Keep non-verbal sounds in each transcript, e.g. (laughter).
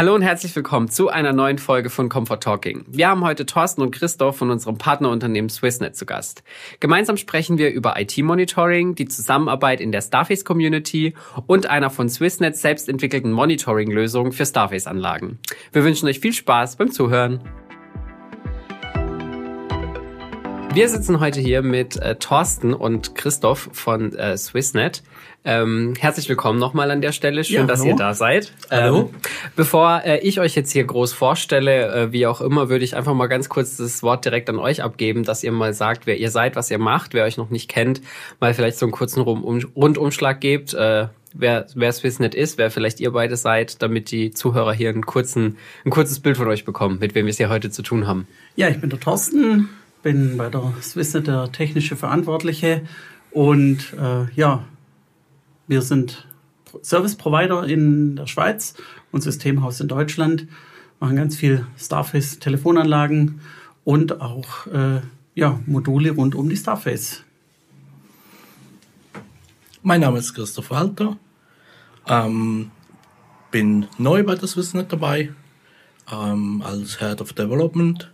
Hallo und herzlich willkommen zu einer neuen Folge von Comfort Talking. Wir haben heute Thorsten und Christoph von unserem Partnerunternehmen Swissnet zu Gast. Gemeinsam sprechen wir über IT-Monitoring, die Zusammenarbeit in der Starface-Community und einer von Swissnet selbst entwickelten Monitoring-Lösung für Starface-Anlagen. Wir wünschen euch viel Spaß beim Zuhören. Wir sitzen heute hier mit äh, Thorsten und Christoph von äh, Swissnet. Ähm, herzlich willkommen nochmal an der Stelle. Schön, ja, dass ihr da seid. Hallo. Ähm, bevor äh, ich euch jetzt hier groß vorstelle, äh, wie auch immer, würde ich einfach mal ganz kurz das Wort direkt an euch abgeben, dass ihr mal sagt, wer ihr seid, was ihr macht, wer euch noch nicht kennt, mal vielleicht so einen kurzen Rundumschlag gebt. Äh, wer, wer Swissnet ist, wer vielleicht ihr beide seid, damit die Zuhörer hier einen kurzen, ein kurzes Bild von euch bekommen, mit wem wir es hier heute zu tun haben. Ja, ich bin der Thorsten, bin bei der Swissnet der technische Verantwortliche und äh, ja, wir sind Service Provider in der Schweiz und Systemhaus in Deutschland, machen ganz viel Starface Telefonanlagen und auch äh, ja, Module rund um die Starface. Mein Name ist Christoph Walter, ähm, bin neu bei der Swissnet dabei ähm, als Head of Development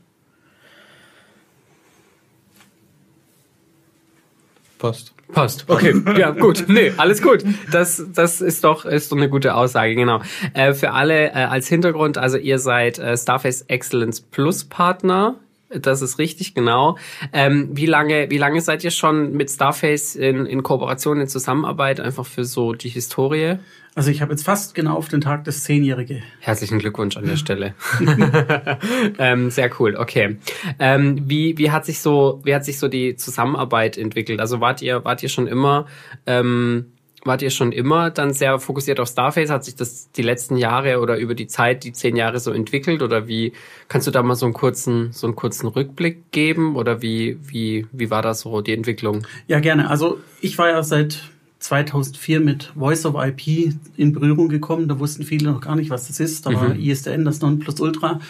Passt. Passt. Okay, ja, gut. Nee, alles gut. Das, das ist doch, ist doch eine gute Aussage, genau. Äh, für alle äh, als Hintergrund, also ihr seid äh, Starface Excellence Plus Partner das ist richtig, genau. Ähm, wie lange, wie lange seid ihr schon mit Starface in, in Kooperation, in Zusammenarbeit, einfach für so die Historie? Also ich habe jetzt fast genau auf den Tag des Zehnjährige. Herzlichen Glückwunsch an der Stelle. (laughs) ähm, sehr cool, okay. Ähm, wie, wie hat sich so, wie hat sich so die Zusammenarbeit entwickelt? Also wart ihr, wart ihr schon immer ähm, wart ihr schon immer dann sehr fokussiert auf Starface? Hat sich das die letzten Jahre oder über die Zeit, die zehn Jahre so entwickelt? Oder wie kannst du da mal so einen kurzen, so einen kurzen Rückblick geben? Oder wie, wie, wie war das so die Entwicklung? Ja, gerne. Also ich war ja seit 2004 mit Voice of IP in Berührung gekommen. Da wussten viele noch gar nicht, was das ist. Da mhm. war ISDN das Nonplusultra.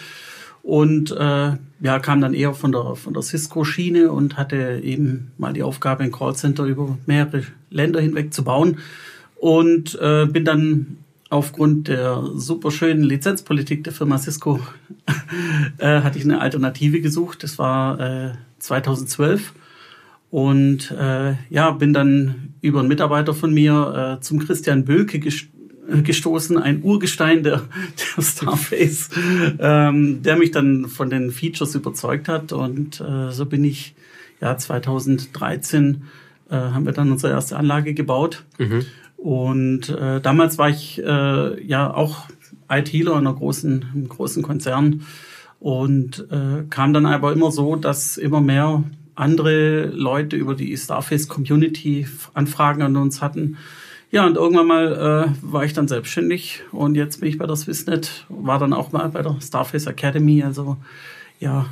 Und äh, ja, kam dann eher von der, von der Cisco-Schiene und hatte eben mal die Aufgabe, ein Callcenter über mehrere Länder hinweg zu bauen. Und äh, bin dann aufgrund der super schönen Lizenzpolitik der Firma Cisco (laughs) äh, hatte ich eine Alternative gesucht. Das war äh, 2012. Und äh, ja, bin dann über einen Mitarbeiter von mir äh, zum Christian Bölke gestoßen, ein Urgestein der, der Starface, ähm, der mich dann von den Features überzeugt hat. Und äh, so bin ich, ja, 2013 äh, haben wir dann unsere erste Anlage gebaut. Mhm. Und äh, damals war ich äh, ja auch ITler in einer großen, einem großen Konzern und äh, kam dann aber immer so, dass immer mehr andere Leute über die Starface Community Anfragen an uns hatten ja, und irgendwann mal äh, war ich dann selbstständig und jetzt bin ich bei der Swissnet, war dann auch mal bei der Starface Academy. Also ja,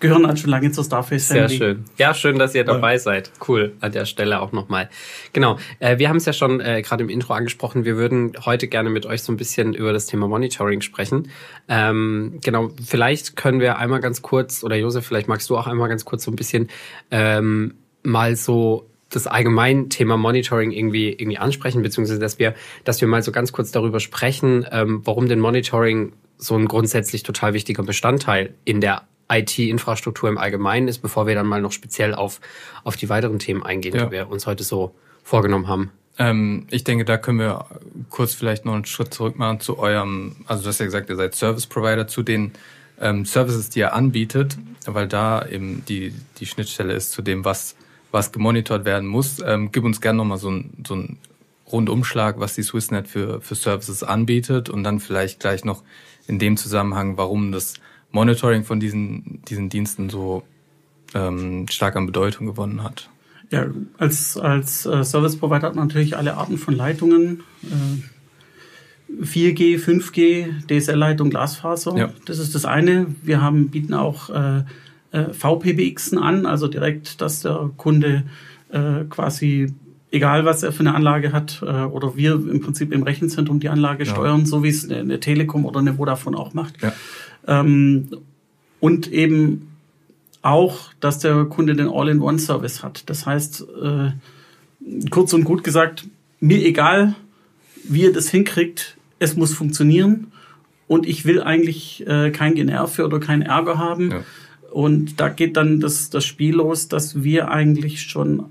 gehören halt schon lange zur Starface Family. Sehr schön. Ja, schön, dass ihr dabei ja. seid. Cool, an der Stelle auch nochmal. Genau, äh, wir haben es ja schon äh, gerade im Intro angesprochen. Wir würden heute gerne mit euch so ein bisschen über das Thema Monitoring sprechen. Ähm, genau, vielleicht können wir einmal ganz kurz, oder Josef, vielleicht magst du auch einmal ganz kurz so ein bisschen ähm, mal so das allgemein Thema Monitoring irgendwie irgendwie ansprechen, beziehungsweise dass wir, dass wir mal so ganz kurz darüber sprechen, ähm, warum denn Monitoring so ein grundsätzlich total wichtiger Bestandteil in der IT-Infrastruktur im Allgemeinen ist, bevor wir dann mal noch speziell auf, auf die weiteren Themen eingehen, ja. die wir uns heute so vorgenommen haben. Ähm, ich denke, da können wir kurz vielleicht noch einen Schritt zurück machen zu eurem, also du hast ja gesagt, ihr seid Service Provider zu den ähm, Services, die ihr anbietet, weil da eben die, die Schnittstelle ist zu dem, was was gemonitort werden muss. Ähm, gib uns gerne nochmal so ein, so ein Rundumschlag, was die Swissnet für, für Services anbietet und dann vielleicht gleich noch in dem Zusammenhang, warum das Monitoring von diesen, diesen Diensten so ähm, stark an Bedeutung gewonnen hat. Ja, als, als äh, Service Provider hat man natürlich alle Arten von Leitungen. Äh, 4G, 5G, DSL-Leitung, Glasfaser. Ja. Das ist das eine. Wir haben, bieten auch äh, äh, VPBXen an, also direkt, dass der Kunde äh, quasi egal was er für eine Anlage hat, äh, oder wir im Prinzip im Rechenzentrum die Anlage ja. steuern, so wie es eine, eine, Telekom oder eine Vodafone auch macht. Ja. Ähm, und eben auch, dass der Kunde den All-in-One-Service hat. Das heißt, äh, kurz und gut gesagt, mir egal, wie ihr das hinkriegt, es muss funktionieren und ich will eigentlich äh, kein Generve oder keinen Ärger haben. Ja. Und da geht dann das, das Spiel los, dass wir eigentlich schon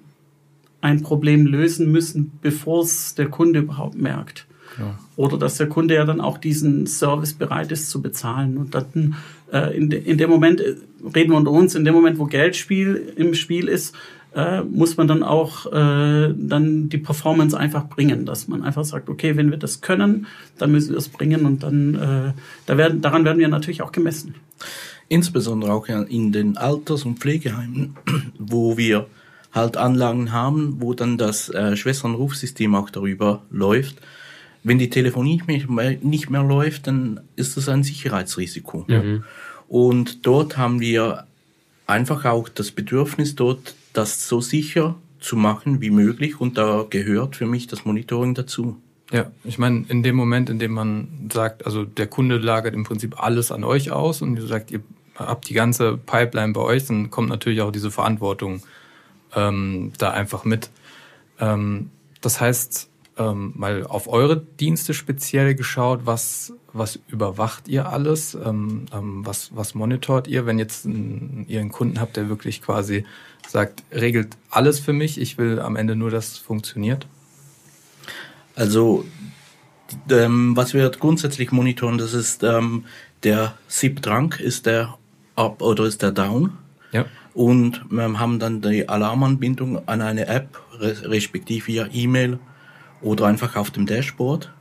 ein Problem lösen müssen, bevor es der Kunde überhaupt merkt. Ja. Oder dass der Kunde ja dann auch diesen Service bereit ist zu bezahlen. Und dann äh, in, de, in dem Moment, äh, reden wir unter uns, in dem Moment, wo Geldspiel im Spiel ist, äh, muss man dann auch äh, dann die Performance einfach bringen, dass man einfach sagt, okay, wenn wir das können, dann müssen wir es bringen und dann äh, da werden, daran werden wir natürlich auch gemessen. Insbesondere auch in den Alters- und Pflegeheimen, (clears throat) wo wir halt Anlagen haben, wo dann das äh, Schwesternrufsystem auch darüber läuft. Wenn die Telefonie nicht mehr, nicht mehr läuft, dann ist das ein Sicherheitsrisiko. Mhm. Und dort haben wir einfach auch das Bedürfnis, dort das so sicher zu machen wie möglich und da gehört für mich das Monitoring dazu. Ja, ich meine, in dem Moment, in dem man sagt, also der Kunde lagert im Prinzip alles an euch aus und ihr sagt, ihr habt die ganze Pipeline bei euch, dann kommt natürlich auch diese Verantwortung ähm, da einfach mit. Ähm, das heißt, ähm, mal auf eure Dienste speziell geschaut, was, was überwacht ihr alles, ähm, ähm, was, was monitort ihr, wenn jetzt ein, ihr einen Kunden habt, der wirklich quasi sagt, regelt alles für mich, ich will am Ende nur, dass es funktioniert? Also ähm, was wir grundsätzlich monitoren, das ist ähm, der SIP-Drang, ist der up oder ist der down. Ja. Und wir haben dann die Alarmanbindung an eine App, respektive via E-Mail oder einfach auf dem Dashboard.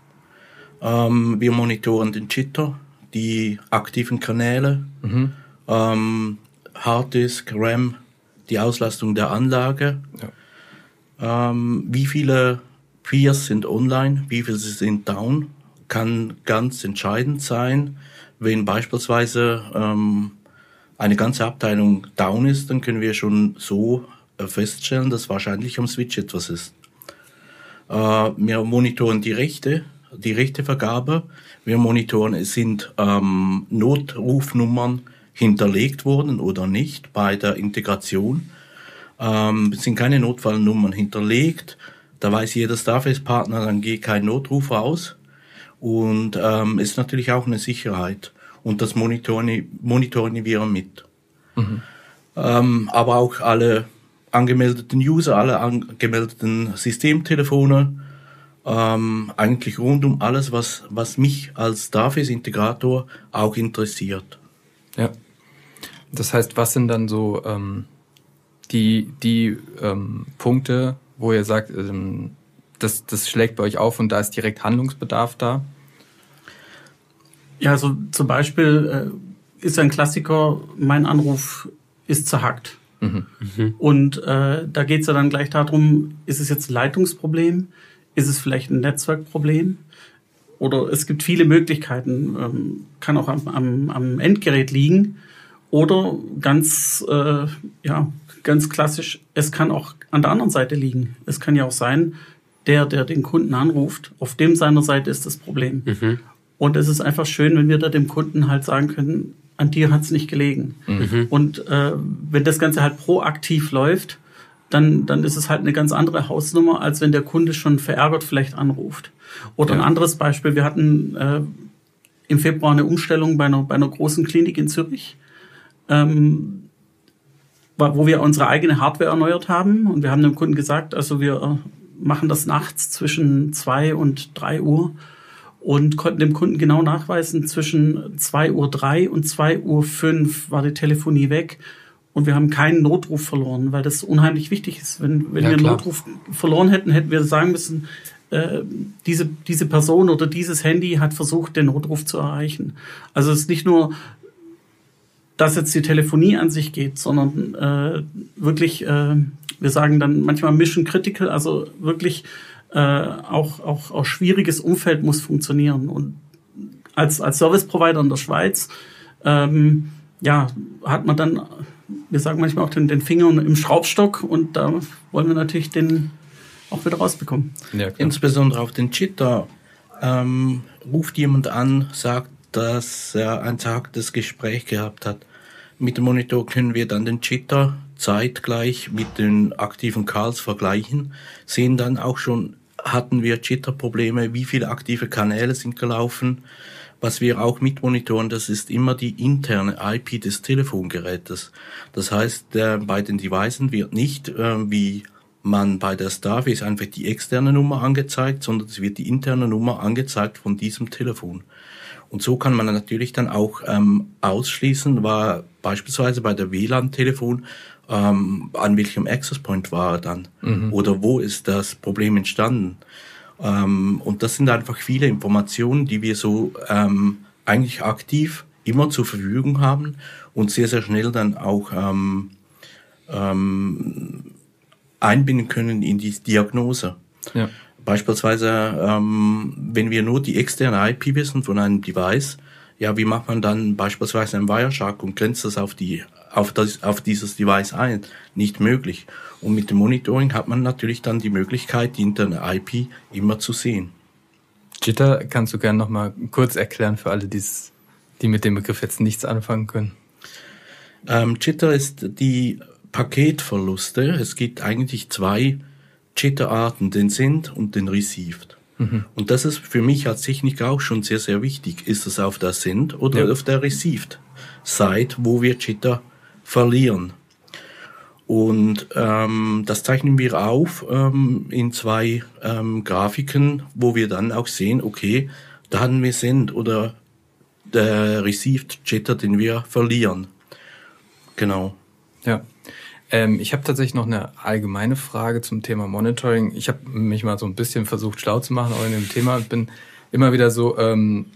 Ähm, wir monitoren den Jitter, die aktiven Kanäle, mhm. ähm, Harddisk, RAM, die Auslastung der Anlage, ja. ähm, wie viele Peers sind online, wie viele sind down, kann ganz entscheidend sein. Wenn beispielsweise ähm, eine ganze Abteilung down ist, dann können wir schon so äh, feststellen, dass wahrscheinlich am Switch etwas ist. Äh, wir monitoren die Rechte, die Rechtevergabe. Wir monitoren, sind ähm, Notrufnummern hinterlegt worden oder nicht bei der Integration. Ähm, sind keine Notfallnummern hinterlegt. Da weiß jeder Starface-Partner, dann geht kein Notruf aus. Und ähm, ist natürlich auch eine Sicherheit. Und das monitoren, monitoren wir mit. Mhm. Ähm, aber auch alle angemeldeten User, alle angemeldeten Systemtelefone, ähm, eigentlich rund um alles, was, was mich als Starface-Integrator auch interessiert. Ja. Das heißt, was sind dann so ähm, die, die ähm, Punkte, wo ihr sagt, ähm, das, das schlägt bei euch auf und da ist direkt Handlungsbedarf da? Ja, also zum Beispiel äh, ist ein Klassiker, mein Anruf ist zerhackt. Mhm. Mhm. Und äh, da geht es ja dann gleich darum, ist es jetzt ein Leitungsproblem? Ist es vielleicht ein Netzwerkproblem? Oder es gibt viele Möglichkeiten, ähm, kann auch am, am, am Endgerät liegen. Oder ganz, äh, ja, ganz klassisch, es kann auch an der anderen Seite liegen. Es kann ja auch sein, der, der den Kunden anruft, auf dem seiner Seite ist das Problem. Mhm. Und es ist einfach schön, wenn wir da dem Kunden halt sagen können, an dir hat es nicht gelegen. Mhm. Und äh, wenn das Ganze halt proaktiv läuft, dann, dann ist es halt eine ganz andere Hausnummer, als wenn der Kunde schon verärgert vielleicht anruft. Oder ja. ein anderes Beispiel, wir hatten äh, im Februar eine Umstellung bei einer, bei einer großen Klinik in Zürich, ähm, wo wir unsere eigene Hardware erneuert haben. Und wir haben dem Kunden gesagt, also wir äh, machen das nachts zwischen zwei und drei Uhr und konnten dem Kunden genau nachweisen, zwischen 2.03 Uhr und 2.05 Uhr war die Telefonie weg und wir haben keinen Notruf verloren, weil das unheimlich wichtig ist. Wenn, wenn ja, wir einen Notruf verloren hätten, hätten wir sagen müssen, äh, diese, diese Person oder dieses Handy hat versucht, den Notruf zu erreichen. Also es ist nicht nur, dass jetzt die Telefonie an sich geht, sondern äh, wirklich, äh, wir sagen dann manchmal Mission Critical, also wirklich äh, auch, auch, auch schwieriges Umfeld muss funktionieren. Und als, als Service Provider in der Schweiz, ähm, ja, hat man dann, wir sagen manchmal auch den, den Finger im Schraubstock und da wollen wir natürlich den auch wieder rausbekommen. Ja, Insbesondere auf den Jitter ähm, ruft jemand an, sagt, dass er ein zages Gespräch gehabt hat. Mit dem Monitor können wir dann den Jitter zeitgleich mit den aktiven Calls vergleichen, sehen dann auch schon hatten wir Jitter-Probleme, wie viele aktive Kanäle sind gelaufen. Was wir auch mitmonitoren, das ist immer die interne IP des Telefongerätes. Das heißt, bei den Devices wird nicht äh, wie man bei der Starface einfach die externe Nummer angezeigt, sondern es wird die interne Nummer angezeigt von diesem Telefon. Und so kann man natürlich dann auch ähm, ausschließen, war beispielsweise bei der WLAN-Telefon, ähm, an welchem Access Point war er dann mhm. oder wo ist das Problem entstanden. Ähm, und das sind einfach viele Informationen, die wir so ähm, eigentlich aktiv immer zur Verfügung haben und sehr, sehr schnell dann auch ähm, ähm, einbinden können in die Diagnose. Ja. Beispielsweise, ähm, wenn wir nur die externe IP wissen von einem Device, ja, wie macht man dann beispielsweise einen Wireshark und grenzt das auf die auf das auf dieses Device ein? Nicht möglich. Und mit dem Monitoring hat man natürlich dann die Möglichkeit, die interne IP immer zu sehen. Jitter, kannst du gerne noch mal kurz erklären für alle, die's, die mit dem Begriff jetzt nichts anfangen können? Ähm, Jitter ist die Paketverluste. Es gibt eigentlich zwei Jitter-Arten, den Send und den Received. Mhm. Und das ist für mich als Techniker auch schon sehr, sehr wichtig. Ist es auf der Send oder ja. auf der Received Side, wo wir Jitter verlieren? Und ähm, das zeichnen wir auf ähm, in zwei ähm, Grafiken, wo wir dann auch sehen, okay, da haben wir Send oder der Received Jitter, den wir verlieren. Genau. Ja. Ähm, ich habe tatsächlich noch eine allgemeine Frage zum Thema Monitoring. Ich habe mich mal so ein bisschen versucht, schlau zu machen auch in dem Thema und bin immer wieder so ähm,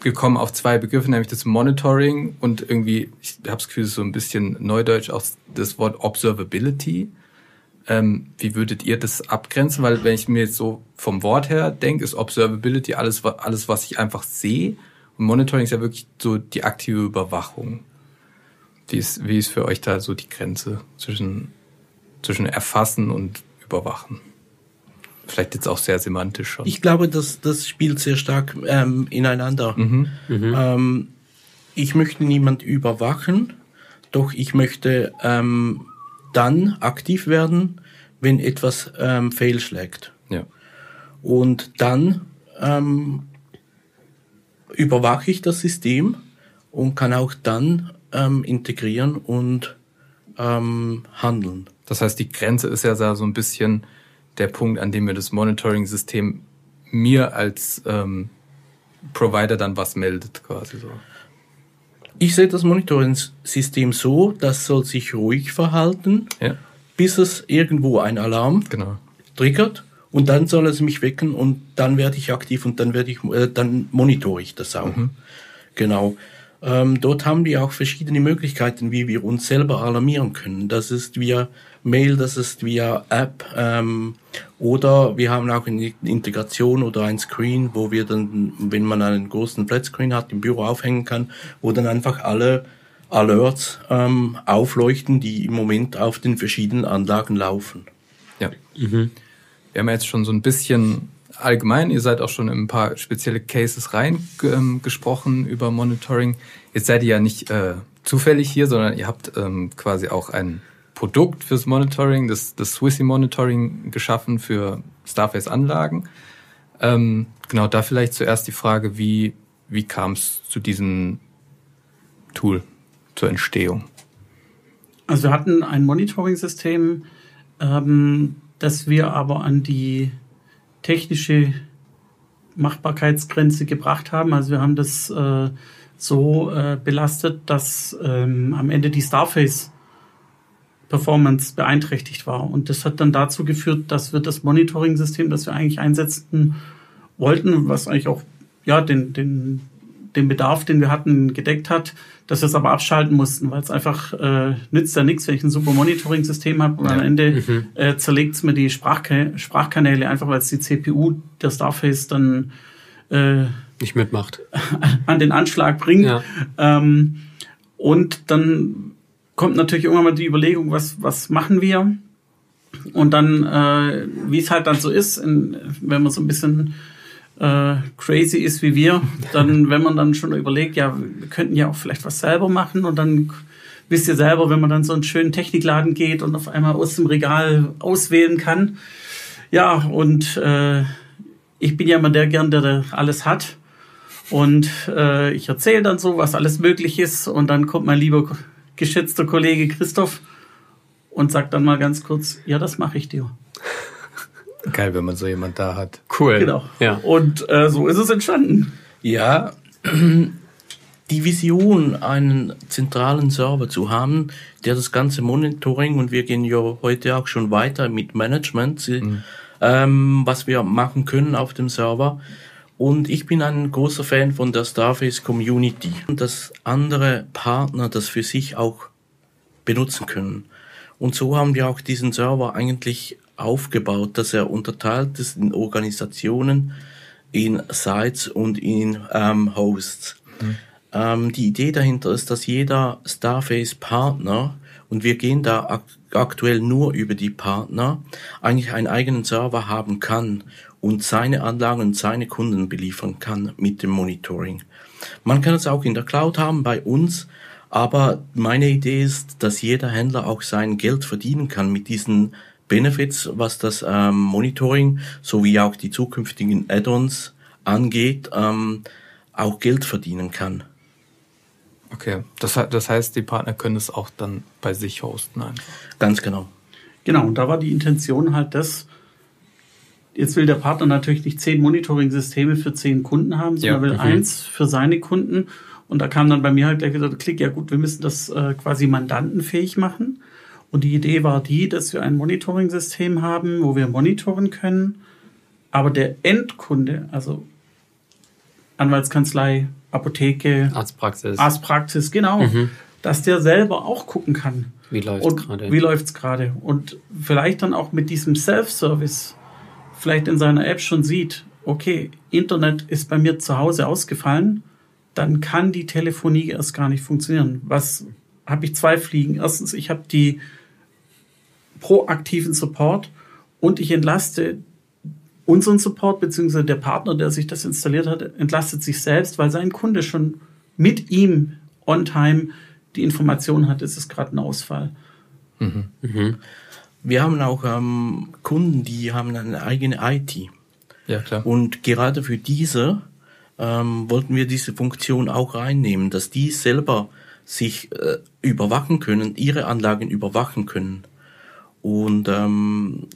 gekommen auf zwei Begriffe, nämlich das Monitoring und irgendwie, ich habe das Gefühl, so ein bisschen neudeutsch auch das Wort Observability. Ähm, wie würdet ihr das abgrenzen? Weil wenn ich mir jetzt so vom Wort her denke, ist Observability alles, alles, was ich einfach sehe. Und Monitoring ist ja wirklich so die aktive Überwachung. Wie ist, wie ist für euch da so die Grenze zwischen, zwischen Erfassen und Überwachen? Vielleicht jetzt auch sehr semantisch schon. Ich glaube, das, das spielt sehr stark ähm, ineinander. Mhm. Mhm. Ähm, ich möchte niemand überwachen, doch ich möchte ähm, dann aktiv werden, wenn etwas ähm, fehlschlägt. Ja. Und dann ähm, überwache ich das System und kann auch dann ähm, integrieren und ähm, handeln. Das heißt, die Grenze ist ja so ein bisschen der Punkt, an dem mir das Monitoring-System mir als ähm, Provider dann was meldet, quasi so. Ich sehe das Monitoring-System so, das soll sich ruhig verhalten, ja. bis es irgendwo ein Alarm genau. triggert und dann soll es mich wecken und dann werde ich aktiv und dann werde ich, äh, dann monitore ich das auch. Mhm. Genau. Ähm, dort haben wir auch verschiedene Möglichkeiten, wie wir uns selber alarmieren können. Das ist via Mail, das ist via App ähm, oder wir haben auch eine Integration oder ein Screen, wo wir dann, wenn man einen großen Flatscreen hat, im Büro aufhängen kann, wo dann einfach alle Alerts ähm, aufleuchten, die im Moment auf den verschiedenen Anlagen laufen. Ja. Mhm. Wir haben jetzt schon so ein bisschen allgemein, ihr seid auch schon in ein paar spezielle Cases reingesprochen ähm, über Monitoring. Jetzt seid ihr ja nicht äh, zufällig hier, sondern ihr habt ähm, quasi auch ein Produkt fürs Monitoring, das, das Swissy Monitoring geschaffen für Starface-Anlagen. Ähm, genau, da vielleicht zuerst die Frage, wie, wie kam es zu diesem Tool, zur Entstehung? Also wir hatten ein Monitoring-System, ähm, das wir aber an die technische Machbarkeitsgrenze gebracht haben. Also wir haben das äh, so äh, belastet, dass ähm, am Ende die Starface Performance beeinträchtigt war. Und das hat dann dazu geführt, dass wir das Monitoring-System, das wir eigentlich einsetzen wollten, was eigentlich auch ja den, den den Bedarf, den wir hatten, gedeckt hat, dass wir es aber abschalten mussten, weil es einfach äh, nützt ja nichts, wenn ich ein super Monitoring-System habe und ja. am Ende mhm. äh, zerlegt es mir die Sprachka Sprachkanäle, einfach weil es die CPU der Starface dann äh, nicht mitmacht. (laughs) an den Anschlag bringt. Ja. Ähm, und dann kommt natürlich irgendwann mal die Überlegung, was, was machen wir? Und dann, äh, wie es halt dann so ist, in, wenn man so ein bisschen äh, crazy ist wie wir, dann, wenn man dann schon überlegt, ja, wir könnten ja auch vielleicht was selber machen und dann wisst ihr selber, wenn man dann so einen schönen Technikladen geht und auf einmal aus dem Regal auswählen kann, Ja, und äh, ich bin ja immer der gern, der alles hat. Und äh, ich erzähle dann so, was alles möglich ist. Und dann kommt mein lieber geschätzter Kollege Christoph und sagt dann mal ganz kurz, ja, das mache ich dir. Geil, wenn man so jemand da hat. Cool. Genau. Ja. Und äh, so ist es entstanden. Ja, (clears throat) die Vision, einen zentralen Server zu haben, der das ganze Monitoring und wir gehen ja heute auch schon weiter mit Management, mhm. ähm, was wir machen können auf dem Server. Und ich bin ein großer Fan von der Starface Community und dass andere Partner das für sich auch benutzen können. Und so haben wir auch diesen Server eigentlich aufgebaut, dass er unterteilt ist in Organisationen, in Sites und in ähm, Hosts. Mhm. Ähm, die Idee dahinter ist, dass jeder Starface-Partner, und wir gehen da ak aktuell nur über die Partner, eigentlich einen eigenen Server haben kann und seine Anlagen und seine Kunden beliefern kann mit dem Monitoring. Man kann es auch in der Cloud haben bei uns, aber meine Idee ist, dass jeder Händler auch sein Geld verdienen kann mit diesen Benefits, was das ähm, Monitoring sowie auch die zukünftigen Add-ons angeht, ähm, auch Geld verdienen kann. Okay, das, das heißt, die Partner können es auch dann bei sich hosten einfach. Ganz genau. Genau, und da war die Intention halt das, jetzt will der Partner natürlich nicht zehn Monitoring-Systeme für zehn Kunden haben, sondern ja. will eins für seine Kunden. Und da kam dann bei mir halt der Klick, ja gut, wir müssen das äh, quasi mandantenfähig machen. Und die Idee war die, dass wir ein Monitoring-System haben, wo wir monitoren können, aber der Endkunde, also Anwaltskanzlei, Apotheke, Arztpraxis, Arztpraxis, genau, mhm. dass der selber auch gucken kann. Wie läuft es gerade? Wie läuft es gerade? Und vielleicht dann auch mit diesem Self-Service vielleicht in seiner App schon sieht, okay, Internet ist bei mir zu Hause ausgefallen, dann kann die Telefonie erst gar nicht funktionieren. Was habe ich zwei Fliegen? Erstens, ich habe die proaktiven Support und ich entlaste unseren Support, beziehungsweise der Partner, der sich das installiert hat, entlastet sich selbst, weil sein Kunde schon mit ihm on time die Information hat, es ist gerade ein Ausfall. Mhm. Mhm. Wir haben auch ähm, Kunden, die haben eine eigene IT. Ja, klar. Und gerade für diese ähm, wollten wir diese Funktion auch reinnehmen, dass die selber sich äh, überwachen können, ihre Anlagen überwachen können. Und ähm,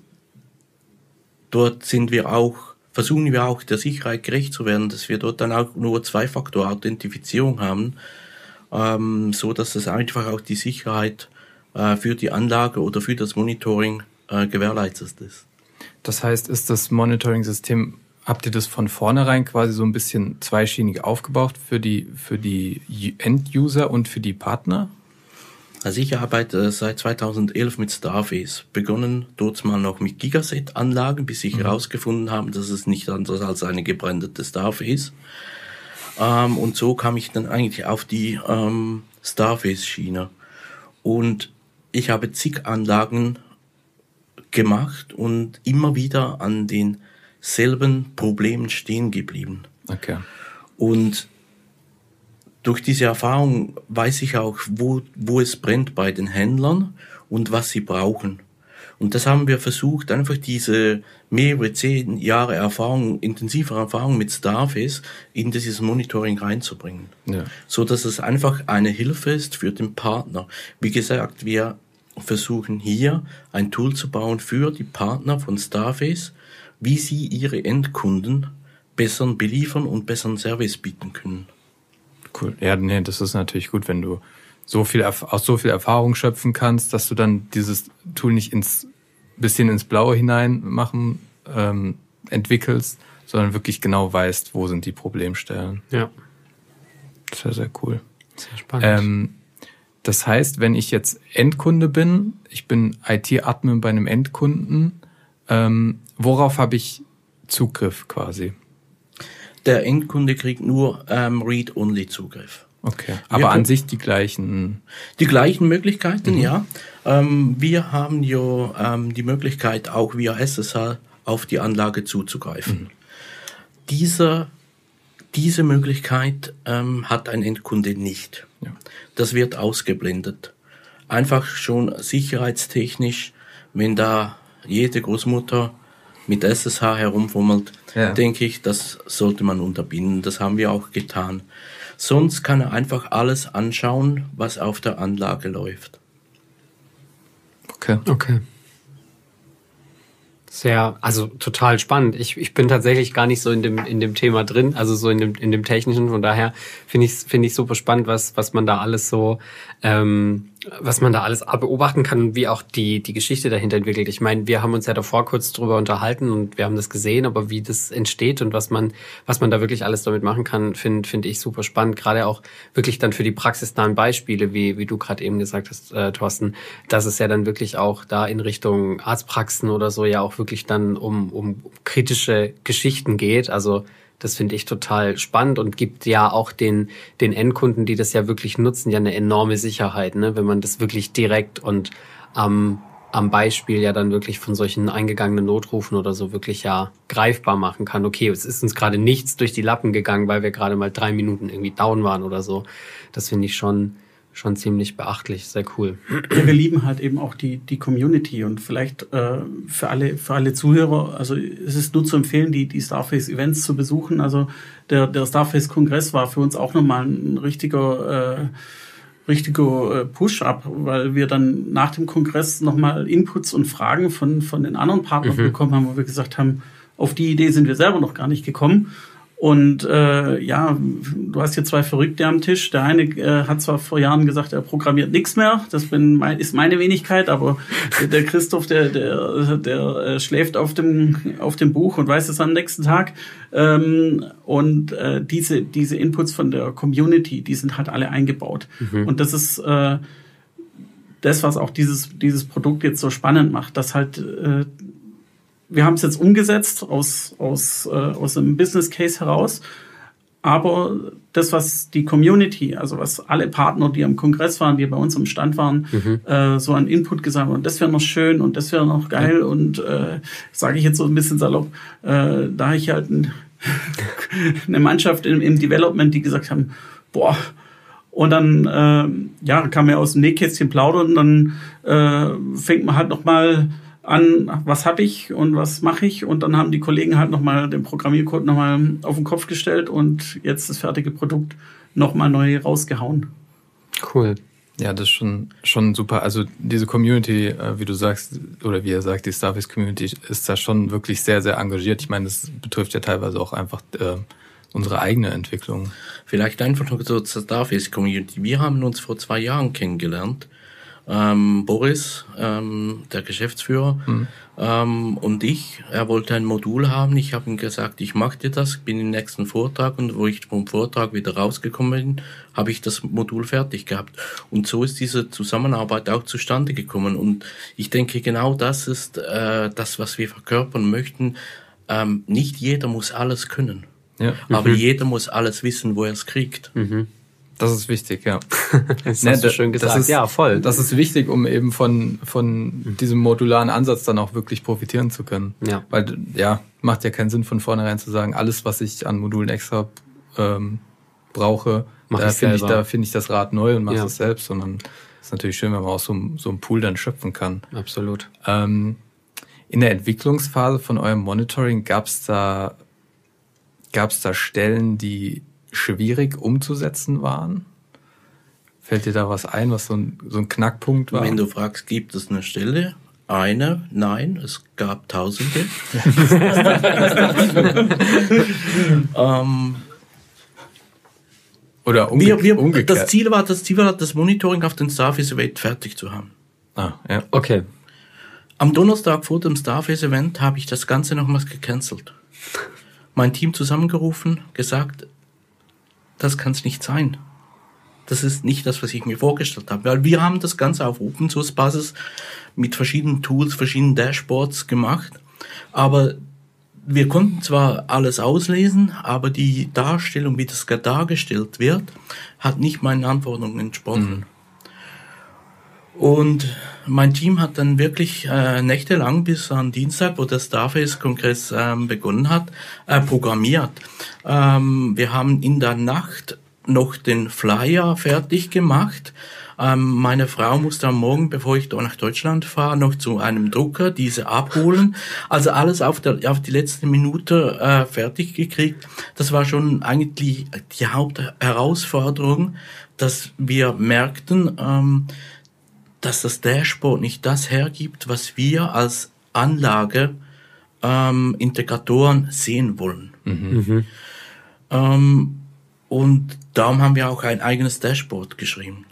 dort sind wir auch, versuchen wir auch der Sicherheit gerecht zu werden, dass wir dort dann auch nur Zwei-Faktor-Authentifizierung haben, ähm, so dass es einfach auch die Sicherheit äh, für die Anlage oder für das Monitoring äh, gewährleistet ist. Das heißt, ist das Monitoring-System, habt ihr das von vornherein quasi so ein bisschen zweischienig aufgebaut für die, für die End-User und für die Partner? Also ich arbeite seit 2011 mit Starface. Begonnen dort mal noch mit Gigaset-Anlagen, bis ich mhm. herausgefunden habe, dass es nicht anders als eine gebrandete Starface. Ähm, und so kam ich dann eigentlich auf die ähm, Starface-Schiene. Und ich habe zig Anlagen gemacht und immer wieder an denselben Problemen stehen geblieben. Okay. Und durch diese Erfahrung weiß ich auch, wo, wo es brennt bei den Händlern und was sie brauchen. Und das haben wir versucht, einfach diese mehrere zehn Jahre Erfahrung, intensive Erfahrung mit Starface in dieses Monitoring reinzubringen. Ja. So dass es einfach eine Hilfe ist für den Partner. Wie gesagt, wir versuchen hier ein Tool zu bauen für die Partner von Starface, wie sie ihre Endkunden besseren beliefern und besseren Service bieten können. Cool. Ja, nee, das ist natürlich gut, wenn du so viel aus so viel Erfahrung schöpfen kannst, dass du dann dieses Tool nicht ins bisschen ins Blaue hinein machen ähm, entwickelst, sondern wirklich genau weißt, wo sind die Problemstellen. Ja. Sehr, sehr cool. Sehr spannend. Ähm, das heißt, wenn ich jetzt Endkunde bin, ich bin IT-Admin bei einem Endkunden, ähm, worauf habe ich Zugriff quasi? Der Endkunde kriegt nur ähm, Read-Only-Zugriff. Okay, aber wir an sich die gleichen. Die gleichen Möglichkeiten, mhm. ja. Ähm, wir haben ja ähm, die Möglichkeit, auch via SSH auf die Anlage zuzugreifen. Mhm. Diese, diese Möglichkeit ähm, hat ein Endkunde nicht. Ja. Das wird ausgeblendet. Einfach schon sicherheitstechnisch, wenn da jede Großmutter mit SSH herumfummelt, ja. denke ich, das sollte man unterbinden. Das haben wir auch getan. Sonst kann er einfach alles anschauen, was auf der Anlage läuft. Okay. Okay. Sehr, also total spannend. Ich, ich bin tatsächlich gar nicht so in dem, in dem Thema drin, also so in dem, in dem technischen. Von daher finde ich finde ich super spannend, was, was man da alles so ähm, was man da alles beobachten kann und wie auch die, die Geschichte dahinter entwickelt. Ich meine, wir haben uns ja davor kurz drüber unterhalten und wir haben das gesehen, aber wie das entsteht und was man, was man da wirklich alles damit machen kann, finde finde ich super spannend. Gerade auch wirklich dann für die praxisnahen Beispiele, wie, wie du gerade eben gesagt hast, äh, Thorsten, dass es ja dann wirklich auch da in Richtung Arztpraxen oder so ja auch wirklich dann um, um kritische Geschichten geht. Also das finde ich total spannend und gibt ja auch den, den Endkunden, die das ja wirklich nutzen, ja eine enorme Sicherheit, ne? wenn man das wirklich direkt und am, am Beispiel ja dann wirklich von solchen eingegangenen Notrufen oder so wirklich ja greifbar machen kann. Okay, es ist uns gerade nichts durch die Lappen gegangen, weil wir gerade mal drei Minuten irgendwie down waren oder so. Das finde ich schon, schon ziemlich beachtlich, sehr cool. Ja, wir lieben halt eben auch die, die Community und vielleicht äh, für, alle, für alle Zuhörer, also es ist nur zu empfehlen, die, die Starface-Events zu besuchen. Also der, der Starface-Kongress war für uns auch nochmal ein richtiger, äh, richtiger äh, Push-up, weil wir dann nach dem Kongress nochmal Inputs und Fragen von, von den anderen Partnern mhm. bekommen haben, wo wir gesagt haben, auf die Idee sind wir selber noch gar nicht gekommen. Und äh, ja, du hast hier zwei Verrückte am Tisch. Der eine äh, hat zwar vor Jahren gesagt, er programmiert nichts mehr. Das bin mein, ist meine Wenigkeit, aber (laughs) der Christoph, der, der, der äh, schläft auf dem, auf dem Buch und weiß es am nächsten Tag. Ähm, und äh, diese, diese Inputs von der Community, die sind halt alle eingebaut. Mhm. Und das ist äh, das, was auch dieses, dieses Produkt jetzt so spannend macht, dass halt äh, wir haben es jetzt umgesetzt aus, aus, äh, aus einem Business Case heraus. Aber das, was die Community, also was alle Partner, die am Kongress waren, die bei uns am Stand waren, mhm. äh, so an Input gesagt haben, das wäre noch schön und das wäre noch geil. Ja. Und äh, sage ich jetzt so ein bisschen salopp, äh, da ich halt ein, (laughs) eine Mannschaft im, im Development, die gesagt haben, boah, und dann äh, ja, kam er aus dem Nähkästchen plaudern und dann äh, fängt man halt noch mal an, was habe ich und was mache ich. Und dann haben die Kollegen halt nochmal den Programmiercode nochmal auf den Kopf gestellt und jetzt das fertige Produkt nochmal neu rausgehauen. Cool. Ja, das ist schon, schon super. Also diese Community, äh, wie du sagst, oder wie er sagt, die Starface Community ist da schon wirklich sehr, sehr engagiert. Ich meine, das betrifft ja teilweise auch einfach äh, unsere eigene Entwicklung. Vielleicht einfach noch zur Starface Community. Wir haben uns vor zwei Jahren kennengelernt ähm, Boris, ähm, der Geschäftsführer, mhm. ähm, und ich. Er wollte ein Modul haben. Ich habe ihm gesagt, ich mache dir das, bin im nächsten Vortrag und wo ich vom Vortrag wieder rausgekommen bin, habe ich das Modul fertig gehabt. Und so ist diese Zusammenarbeit auch zustande gekommen. Und ich denke, genau das ist äh, das, was wir verkörpern möchten. Ähm, nicht jeder muss alles können. Ja. Aber mhm. jeder muss alles wissen, wo er es kriegt. Mhm. Das ist wichtig, ja. (laughs) das hast du schön gesagt. Ist, ja, voll. Das ist wichtig, um eben von, von diesem modularen Ansatz dann auch wirklich profitieren zu können. Ja. Weil, ja, macht ja keinen Sinn von vornherein zu sagen, alles, was ich an Modulen extra ähm, brauche, Mach da finde ich, da finde ich das Rad neu und mache ja. es selbst, sondern es ist natürlich schön, wenn man aus so, so einem Pool dann schöpfen kann. Absolut. Ähm, in der Entwicklungsphase von eurem Monitoring gab es da, gab's da Stellen, die schwierig umzusetzen waren? Fällt dir da was ein, was so ein, so ein Knackpunkt war? Wenn du fragst, gibt es eine Stelle? Eine? Nein, es gab Tausende. (laughs) ähm, Oder umge wir, wir, umgekehrt. Das Ziel war, das Ziel war, das Monitoring auf den Starface Event fertig zu haben. Ah, ja. Okay. Am Donnerstag vor dem Starface Event habe ich das Ganze nochmals gecancelt. Mein Team zusammengerufen, gesagt, das kann es nicht sein. Das ist nicht das, was ich mir vorgestellt habe. Weil wir haben das Ganze auf Open Source Basis mit verschiedenen Tools, verschiedenen Dashboards gemacht. Aber wir konnten zwar alles auslesen, aber die Darstellung, wie das dargestellt wird, hat nicht meinen Anforderungen entsprochen. Mhm. Und mein Team hat dann wirklich äh, nächtelang bis an Dienstag, wo der Starface-Kongress ähm, begonnen hat, äh, programmiert. Ähm, wir haben in der Nacht noch den Flyer fertig gemacht. Ähm, meine Frau musste am Morgen, bevor ich nach Deutschland fahre, noch zu einem Drucker diese abholen. Also alles auf, der, auf die letzte Minute äh, fertig gekriegt. Das war schon eigentlich die Hauptherausforderung, dass wir merkten, ähm, dass das Dashboard nicht das hergibt, was wir als Anlage ähm, Integratoren sehen wollen. Mhm. Ähm, und darum haben wir auch ein eigenes Dashboard geschrieben.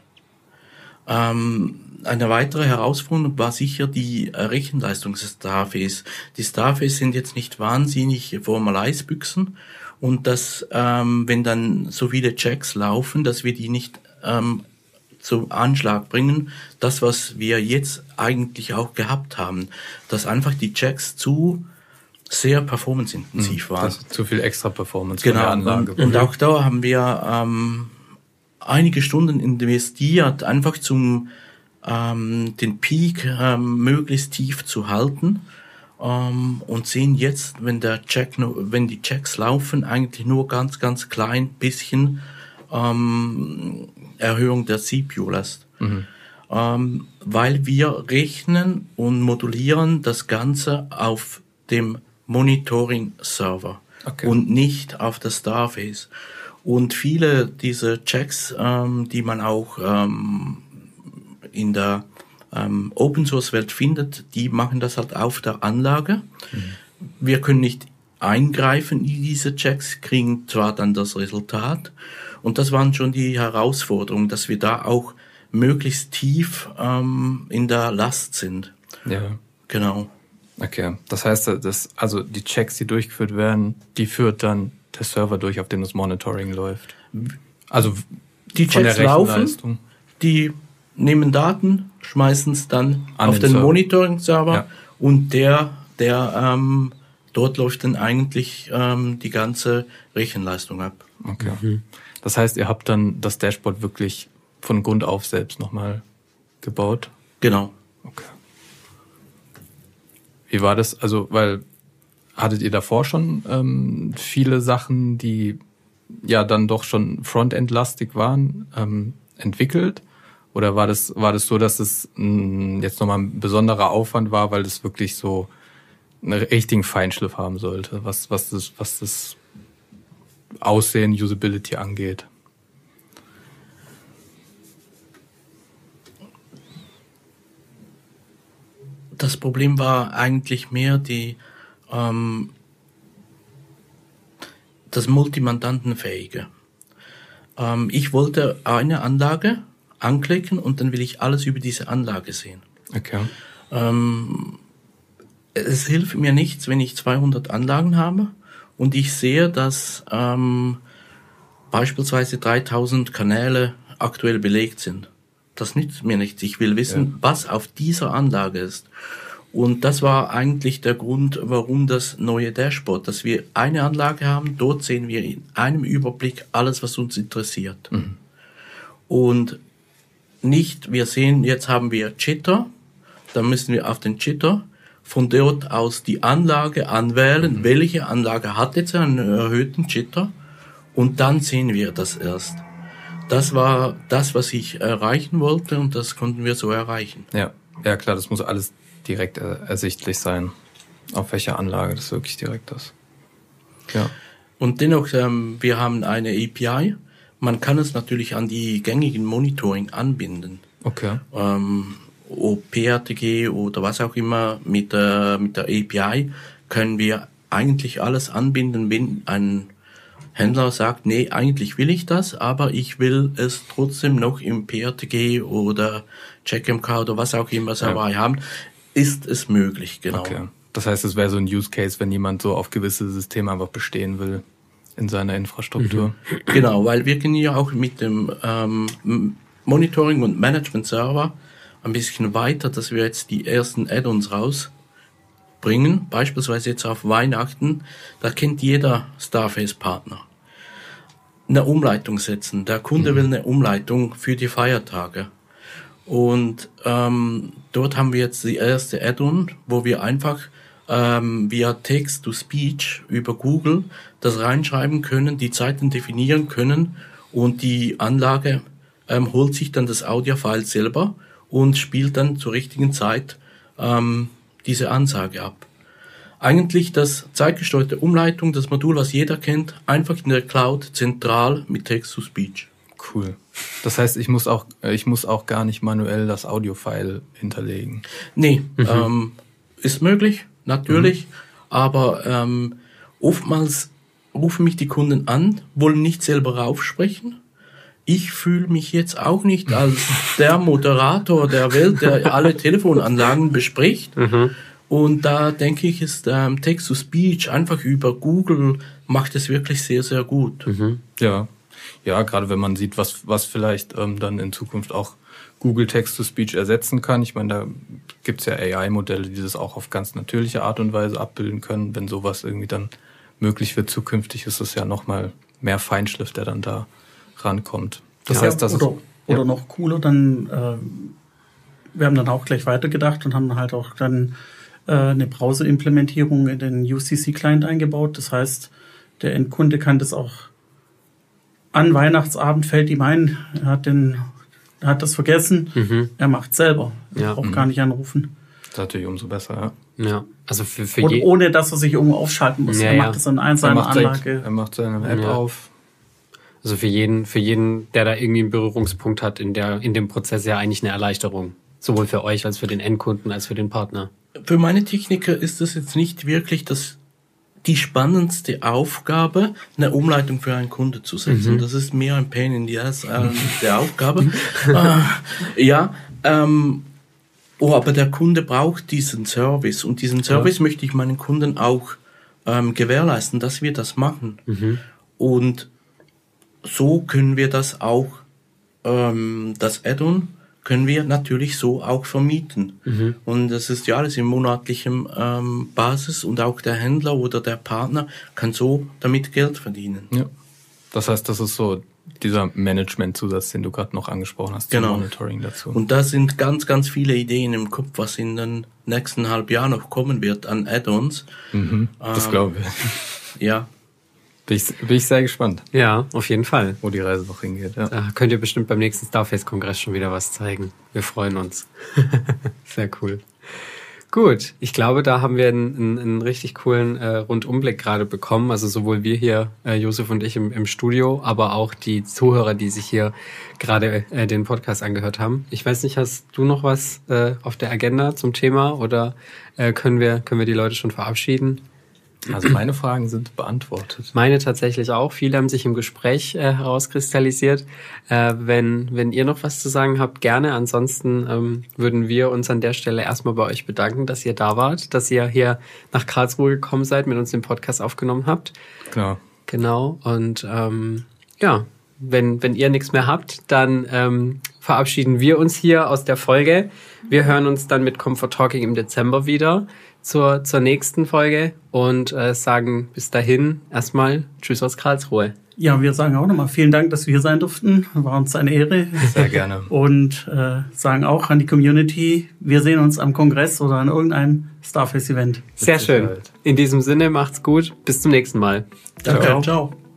Ähm, eine weitere Herausforderung war sicher die Rechenleistung des Starface. Die Starface sind jetzt nicht wahnsinnig Formalize-Büchsen und dass, ähm, wenn dann so viele Checks laufen, dass wir die nicht ähm, zum Anschlag bringen, das, was wir jetzt eigentlich auch gehabt haben, dass einfach die Checks zu sehr performanceintensiv mhm, waren. Zu viel extra Performance genau, der Anlage. Und, und auch da haben wir ähm, einige Stunden investiert, einfach zum ähm, den Peak ähm, möglichst tief zu halten ähm, und sehen jetzt, wenn der Check, wenn die Checks laufen, eigentlich nur ganz, ganz klein bisschen ähm, Erhöhung der CPU-Last. Mhm. Ähm, weil wir rechnen und modulieren das Ganze auf dem Monitoring-Server okay. und nicht auf der Starface. Und viele dieser Checks, ähm, die man auch ähm, in der ähm, Open Source Welt findet, die machen das halt auf der Anlage. Mhm. Wir können nicht eingreifen in diese Checks, kriegen zwar dann das Resultat. Und das waren schon die Herausforderungen, dass wir da auch möglichst tief ähm, in der Last sind. Ja. Genau. Okay, das heißt, dass also die Checks, die durchgeführt werden, die führt dann der Server durch, auf dem das Monitoring läuft. Also die Checks laufen, die nehmen Daten, schmeißen es dann An auf den, den Monitoring-Server ja. und der, der ähm, dort läuft dann eigentlich ähm, die ganze Rechenleistung ab. Okay. Mhm. Das heißt, ihr habt dann das Dashboard wirklich von Grund auf selbst nochmal gebaut? Genau. Okay. Wie war das? Also, weil hattet ihr davor schon ähm, viele Sachen, die ja dann doch schon Frontend-lastig waren, ähm, entwickelt? Oder war das, war das so, dass es mh, mm, jetzt nochmal ein besonderer Aufwand war, weil das wirklich so einen richtigen Feinschliff haben sollte, was, was, das, was das Aussehen, Usability angeht? das Problem war eigentlich mehr die ähm, das Multimandantenfähige. Ähm, ich wollte eine Anlage anklicken und dann will ich alles über diese Anlage sehen. Okay. Ähm, es hilft mir nichts, wenn ich 200 Anlagen habe und ich sehe, dass ähm, beispielsweise 3000 Kanäle aktuell belegt sind. Das nützt mir nichts. Ich will wissen, ja. was auf dieser Anlage ist. Und das war eigentlich der Grund, warum das neue Dashboard, dass wir eine Anlage haben, dort sehen wir in einem Überblick alles, was uns interessiert. Mhm. Und nicht, wir sehen, jetzt haben wir Jitter, dann müssen wir auf den Jitter von dort aus die Anlage anwählen, mhm. welche Anlage hat jetzt einen erhöhten Jitter und dann sehen wir das erst. Das war das, was ich erreichen wollte und das konnten wir so erreichen. Ja, ja klar, das muss alles direkt ersichtlich sein, auf welcher Anlage das wirklich direkt ist. Ja. Und dennoch, ähm, wir haben eine API. Man kann es natürlich an die gängigen Monitoring anbinden. Okay. Ähm, ob PRTG oder was auch immer mit der, mit der API können wir eigentlich alles anbinden, wenn ein Händler sagt, nee, eigentlich will ich das, aber ich will es trotzdem noch im PRTG oder CheckMK oder was auch immer dabei ja. haben ist es möglich, genau. Okay. Das heißt, es wäre so ein Use Case, wenn jemand so auf gewisse Systeme einfach bestehen will in seiner Infrastruktur. Mhm. Genau, weil wir gehen ja auch mit dem ähm, Monitoring und Management Server ein bisschen weiter, dass wir jetzt die ersten Add-ons rausbringen, beispielsweise jetzt auf Weihnachten, da kennt jeder Starface-Partner. Eine Umleitung setzen. Der Kunde mhm. will eine Umleitung für die Feiertage. Und ähm, dort haben wir jetzt die erste Add-on, wo wir einfach ähm, via Text-to-Speech über Google das reinschreiben können, die Zeiten definieren können und die Anlage ähm, holt sich dann das Audiofile selber und spielt dann zur richtigen Zeit ähm, diese Ansage ab. Eigentlich das zeitgesteuerte Umleitung, das Modul, was jeder kennt, einfach in der Cloud zentral mit Text-to-Speech. Cool. Das heißt, ich muss auch, äh, ich muss auch gar nicht manuell das Audiofile hinterlegen. Nee, mhm. ähm, ist möglich, natürlich, mhm. aber ähm, oftmals rufen mich die Kunden an, wollen nicht selber raufsprechen. Ich fühle mich jetzt auch nicht als der Moderator der Welt, der alle Telefonanlagen bespricht. Mhm. Und da denke ich, ist ähm, Text-to-Speech einfach über Google macht es wirklich sehr, sehr gut. Mhm. Ja, ja, gerade wenn man sieht, was, was vielleicht ähm, dann in Zukunft auch Google Text-to-Speech ersetzen kann. Ich meine, da gibt's ja AI-Modelle, die das auch auf ganz natürliche Art und Weise abbilden können. Wenn sowas irgendwie dann möglich wird zukünftig, ist es ja nochmal mehr Feinschliff, der dann da rankommt. Das ja, heißt, dass oder, es, oder noch cooler, dann äh, wir haben dann auch gleich weitergedacht und haben halt auch dann äh, eine Browser-Implementierung in den UCC-Client eingebaut. Das heißt, der Endkunde kann das auch an Weihnachtsabend fällt ihm ein, er hat den, er hat das vergessen, mhm. er macht selber. Er ja. braucht mhm. gar nicht anrufen. Das ist natürlich umso besser, ja. Ja, also für, für Und ohne, dass er sich irgendwo aufschalten muss. Ja, er macht das an einer Anlage. Er macht seine App ja. auf. Also für jeden, für jeden, der da irgendwie einen Berührungspunkt hat in der, in dem Prozess ja eigentlich eine Erleichterung. Sowohl für euch als für den Endkunden als für den Partner. Für meine Techniker ist das jetzt nicht wirklich das die spannendste Aufgabe, eine Umleitung für einen Kunde zu setzen. Mhm. Das ist mehr ein Pain in the ass äh, (laughs) der Aufgabe. äh, ja, ähm, oh, aber der Kunde braucht diesen Service und diesen Service ja. möchte ich meinen Kunden auch ähm, gewährleisten, dass wir das machen. Mhm. Und so können wir das auch, ähm, das Add-on können wir natürlich so auch vermieten. Mhm. Und das ist ja alles in monatlichem ähm, Basis und auch der Händler oder der Partner kann so damit Geld verdienen. Ja. Das heißt, das ist so dieser Management-Zusatz, den du gerade noch angesprochen hast, genau. Monitoring dazu. Und da sind ganz, ganz viele Ideen im Kopf, was in den nächsten halb Jahren noch kommen wird an Add-ons. Mhm, das ähm, glaube ich. Ja, bin ich, bin ich sehr gespannt. Ja, auf jeden Fall. Wo die Reise noch hingeht. Ja. Da könnt ihr bestimmt beim nächsten Starface-Kongress schon wieder was zeigen. Wir freuen uns. (laughs) sehr cool. Gut, ich glaube, da haben wir einen, einen, einen richtig coolen äh, Rundumblick gerade bekommen. Also sowohl wir hier, äh, Josef und ich im, im Studio, aber auch die Zuhörer, die sich hier gerade äh, den Podcast angehört haben. Ich weiß nicht, hast du noch was äh, auf der Agenda zum Thema oder äh, können wir können wir die Leute schon verabschieden? Also meine Fragen sind beantwortet. Meine tatsächlich auch. Viele haben sich im Gespräch äh, herauskristallisiert. Äh, wenn, wenn ihr noch was zu sagen habt, gerne. Ansonsten ähm, würden wir uns an der Stelle erstmal bei euch bedanken, dass ihr da wart, dass ihr hier nach Karlsruhe gekommen seid, mit uns den Podcast aufgenommen habt. Genau. Genau. Und ähm, ja, wenn, wenn ihr nichts mehr habt, dann ähm, verabschieden wir uns hier aus der Folge. Wir hören uns dann mit Comfort Talking im Dezember wieder zur, zur nächsten Folge und äh, sagen bis dahin erstmal Tschüss aus Karlsruhe. Ja, wir sagen auch nochmal vielen Dank, dass wir hier sein durften. War uns eine Ehre. Sehr gerne. Und äh, sagen auch an die Community, wir sehen uns am Kongress oder an irgendeinem Starface-Event. Sehr schön. In diesem Sinne, macht's gut. Bis zum nächsten Mal. Danke. ciao. ciao.